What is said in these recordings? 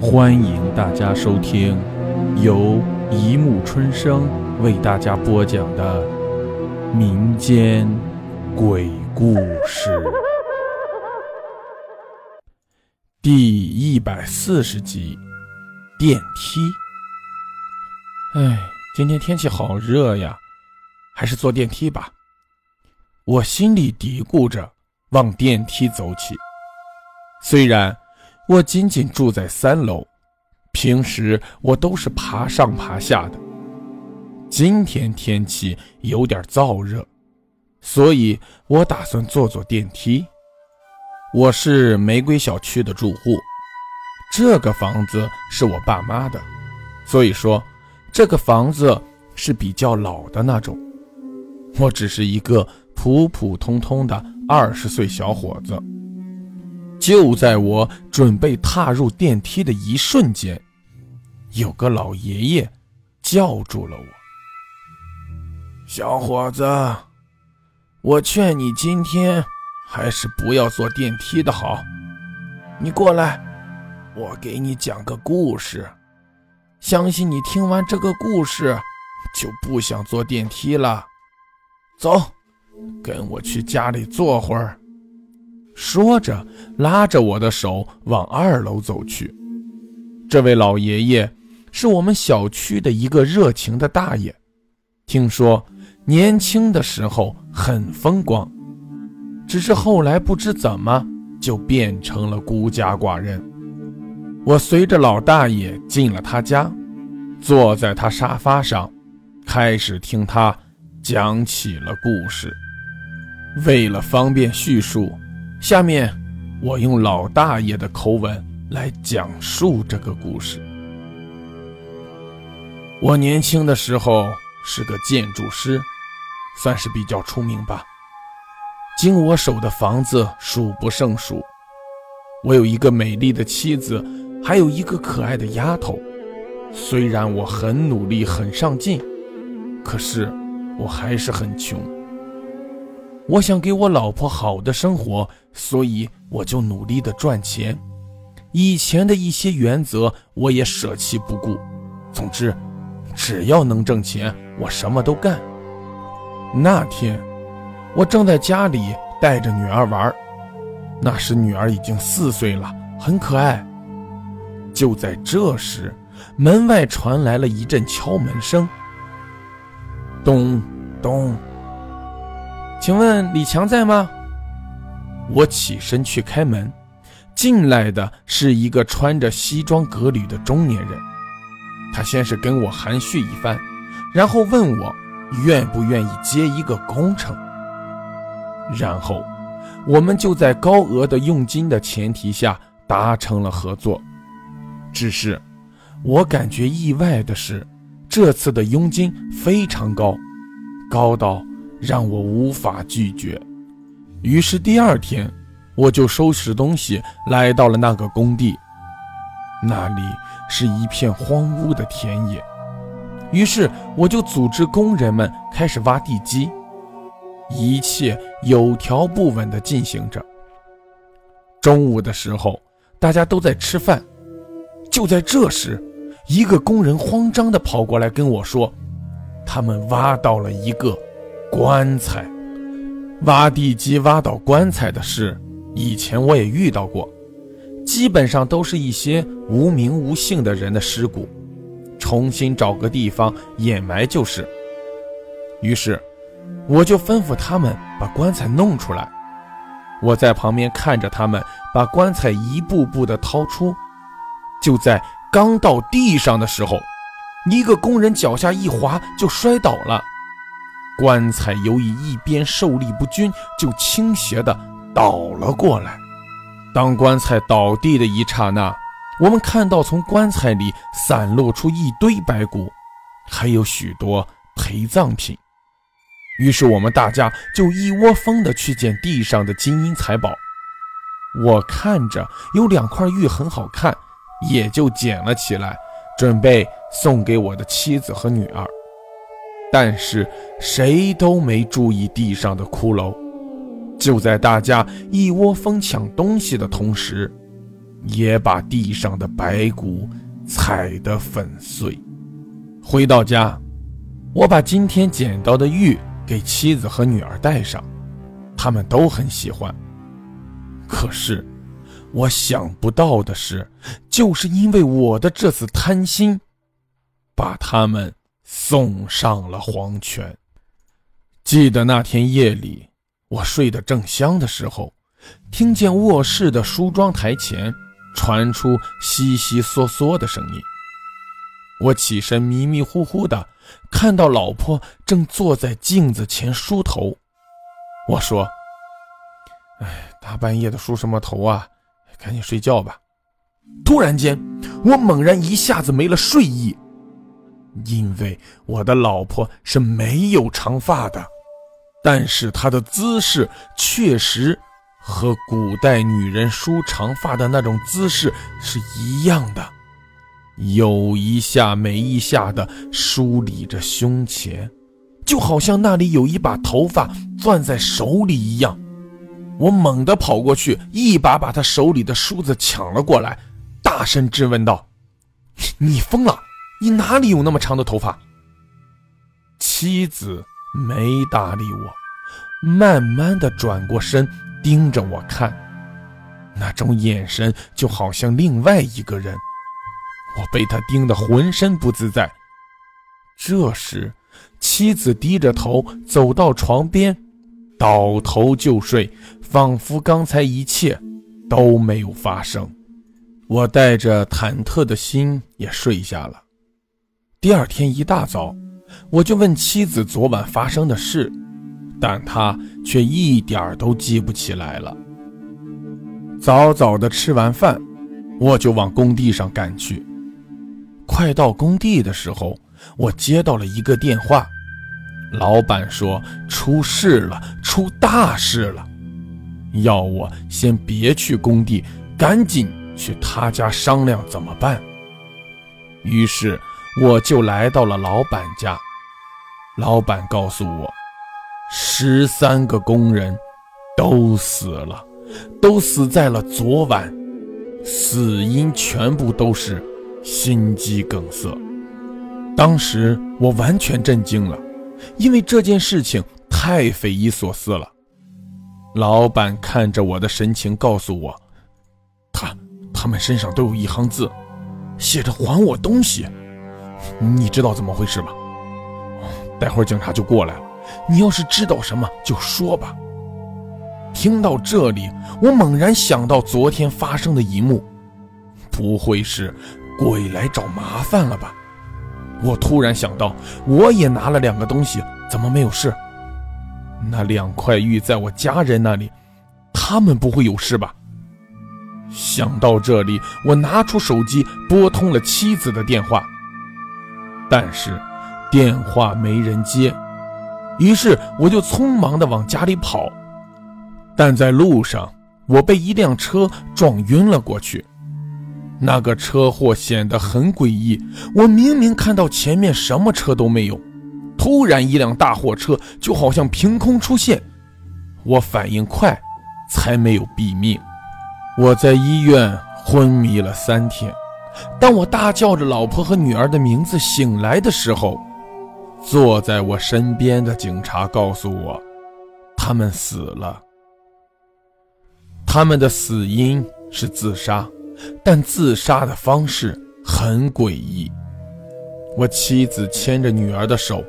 欢迎大家收听由一木春生为大家播讲的民间鬼故事第一百四十集：电梯。哎，今天天气好热呀，还是坐电梯吧。我心里嘀咕着，往电梯走起。虽然我仅仅住在三楼，平时我都是爬上爬下的。今天天气有点燥热，所以我打算坐坐电梯。我是玫瑰小区的住户，这个房子是我爸妈的，所以说这个房子是比较老的那种。我只是一个普普通通的二十岁小伙子。就在我准备踏入电梯的一瞬间，有个老爷爷叫住了我：“小伙子，我劝你今天还是不要坐电梯的好。你过来，我给你讲个故事。相信你听完这个故事，就不想坐电梯了。走，跟我去家里坐会儿。”说着，拉着我的手往二楼走去。这位老爷爷是我们小区的一个热情的大爷，听说年轻的时候很风光，只是后来不知怎么就变成了孤家寡人。我随着老大爷进了他家，坐在他沙发上，开始听他讲起了故事。为了方便叙述。下面，我用老大爷的口吻来讲述这个故事。我年轻的时候是个建筑师，算是比较出名吧。经我手的房子数不胜数。我有一个美丽的妻子，还有一个可爱的丫头。虽然我很努力、很上进，可是我还是很穷。我想给我老婆好的生活，所以我就努力的赚钱。以前的一些原则我也舍弃不顾。总之，只要能挣钱，我什么都干。那天，我正在家里带着女儿玩，那时女儿已经四岁了，很可爱。就在这时，门外传来了一阵敲门声，咚咚。请问李强在吗？我起身去开门，进来的是一个穿着西装革履的中年人。他先是跟我寒暄一番，然后问我愿不愿意接一个工程。然后，我们就在高额的佣金的前提下达成了合作。只是，我感觉意外的是，这次的佣金非常高，高到……让我无法拒绝，于是第二天，我就收拾东西来到了那个工地。那里是一片荒芜的田野，于是我就组织工人们开始挖地基，一切有条不紊地进行着。中午的时候，大家都在吃饭，就在这时，一个工人慌张地跑过来跟我说：“他们挖到了一个。”棺材，挖地基挖到棺材的事，以前我也遇到过，基本上都是一些无名无姓的人的尸骨，重新找个地方掩埋就是。于是，我就吩咐他们把棺材弄出来。我在旁边看着他们把棺材一步步的掏出，就在刚到地上的时候，一个工人脚下一滑就摔倒了。棺材由于一边受力不均，就倾斜的倒了过来。当棺材倒地的一刹那，我们看到从棺材里散落出一堆白骨，还有许多陪葬品。于是我们大家就一窝蜂的去捡地上的金银财宝。我看着有两块玉很好看，也就捡了起来，准备送给我的妻子和女儿。但是谁都没注意地上的骷髅。就在大家一窝蜂抢东西的同时，也把地上的白骨踩得粉碎。回到家，我把今天捡到的玉给妻子和女儿戴上，他们都很喜欢。可是，我想不到的是，就是因为我的这次贪心，把他们送上了黄泉。记得那天夜里，我睡得正香的时候，听见卧室的梳妆台前传出悉悉嗦嗦的声音。我起身，迷迷糊糊的看到老婆正坐在镜子前梳头。我说：“哎。”大半夜的梳什么头啊？赶紧睡觉吧！突然间，我猛然一下子没了睡意，因为我的老婆是没有长发的，但是她的姿势确实和古代女人梳长发的那种姿势是一样的，有一下没一下的梳理着胸前，就好像那里有一把头发攥在手里一样。我猛地跑过去，一把把她手里的梳子抢了过来，大声质问道：“你疯了？你哪里有那么长的头发？”妻子没搭理我，慢慢的转过身，盯着我看，那种眼神就好像另外一个人。我被他盯得浑身不自在。这时，妻子低着头走到床边，倒头就睡。仿佛刚才一切都没有发生，我带着忐忑的心也睡下了。第二天一大早，我就问妻子昨晚发生的事，但她却一点都记不起来了。早早的吃完饭，我就往工地上赶去。快到工地的时候，我接到了一个电话，老板说出事了，出大事了。要我先别去工地，赶紧去他家商量怎么办。于是我就来到了老板家。老板告诉我，十三个工人都死了，都死在了昨晚，死因全部都是心肌梗塞。当时我完全震惊了，因为这件事情太匪夷所思了。老板看着我的神情，告诉我：“他他们身上都有一行字，写着‘还我东西’。你知道怎么回事吗？待会儿警察就过来了，你要是知道什么就说吧。”听到这里，我猛然想到昨天发生的一幕，不会是鬼来找麻烦了吧？我突然想到，我也拿了两个东西，怎么没有事？那两块玉在我家人那里，他们不会有事吧？想到这里，我拿出手机拨通了妻子的电话，但是电话没人接，于是我就匆忙地往家里跑。但在路上，我被一辆车撞晕了过去。那个车祸显得很诡异，我明明看到前面什么车都没有。突然，一辆大货车就好像凭空出现，我反应快，才没有毙命。我在医院昏迷了三天，当我大叫着老婆和女儿的名字醒来的时候，坐在我身边的警察告诉我，他们死了。他们的死因是自杀，但自杀的方式很诡异。我妻子牵着女儿的手。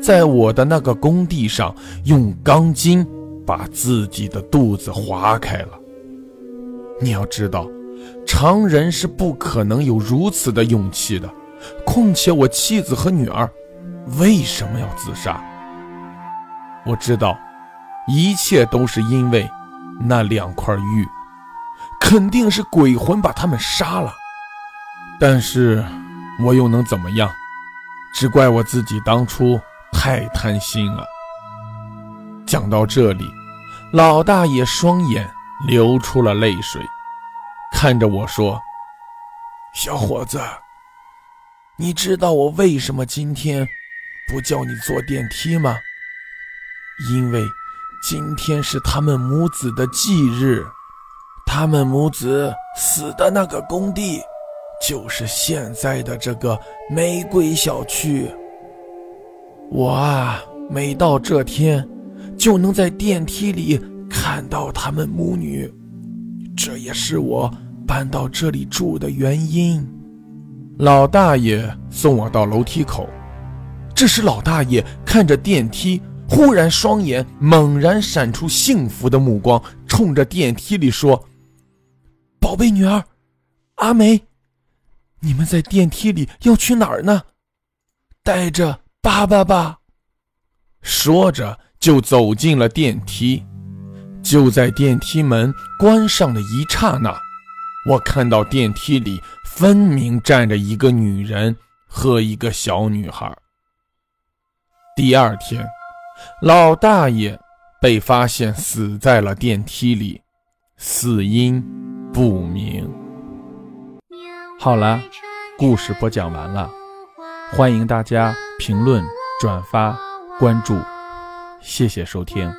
在我的那个工地上，用钢筋把自己的肚子划开了。你要知道，常人是不可能有如此的勇气的。况且我妻子和女儿为什么要自杀？我知道，一切都是因为那两块玉，肯定是鬼魂把他们杀了。但是，我又能怎么样？只怪我自己当初。太贪心了。讲到这里，老大爷双眼流出了泪水，看着我说：“小伙子，你知道我为什么今天不叫你坐电梯吗？因为今天是他们母子的忌日，他们母子死的那个工地，就是现在的这个玫瑰小区。我啊，每到这天，就能在电梯里看到他们母女，这也是我搬到这里住的原因。老大爷送我到楼梯口，这时老大爷看着电梯，忽然双眼猛然闪出幸福的目光，冲着电梯里说。宝贝女儿，阿梅，你们在电梯里要去哪儿呢？带着爸爸吧。说着就走进了电梯。就在电梯门关上的一刹那，我看到电梯里分明站着一个女人和一个小女孩。第二天，老大爷被发现死在了电梯里，死因。不明。好了，故事播讲完了，欢迎大家评论、转发、关注，谢谢收听。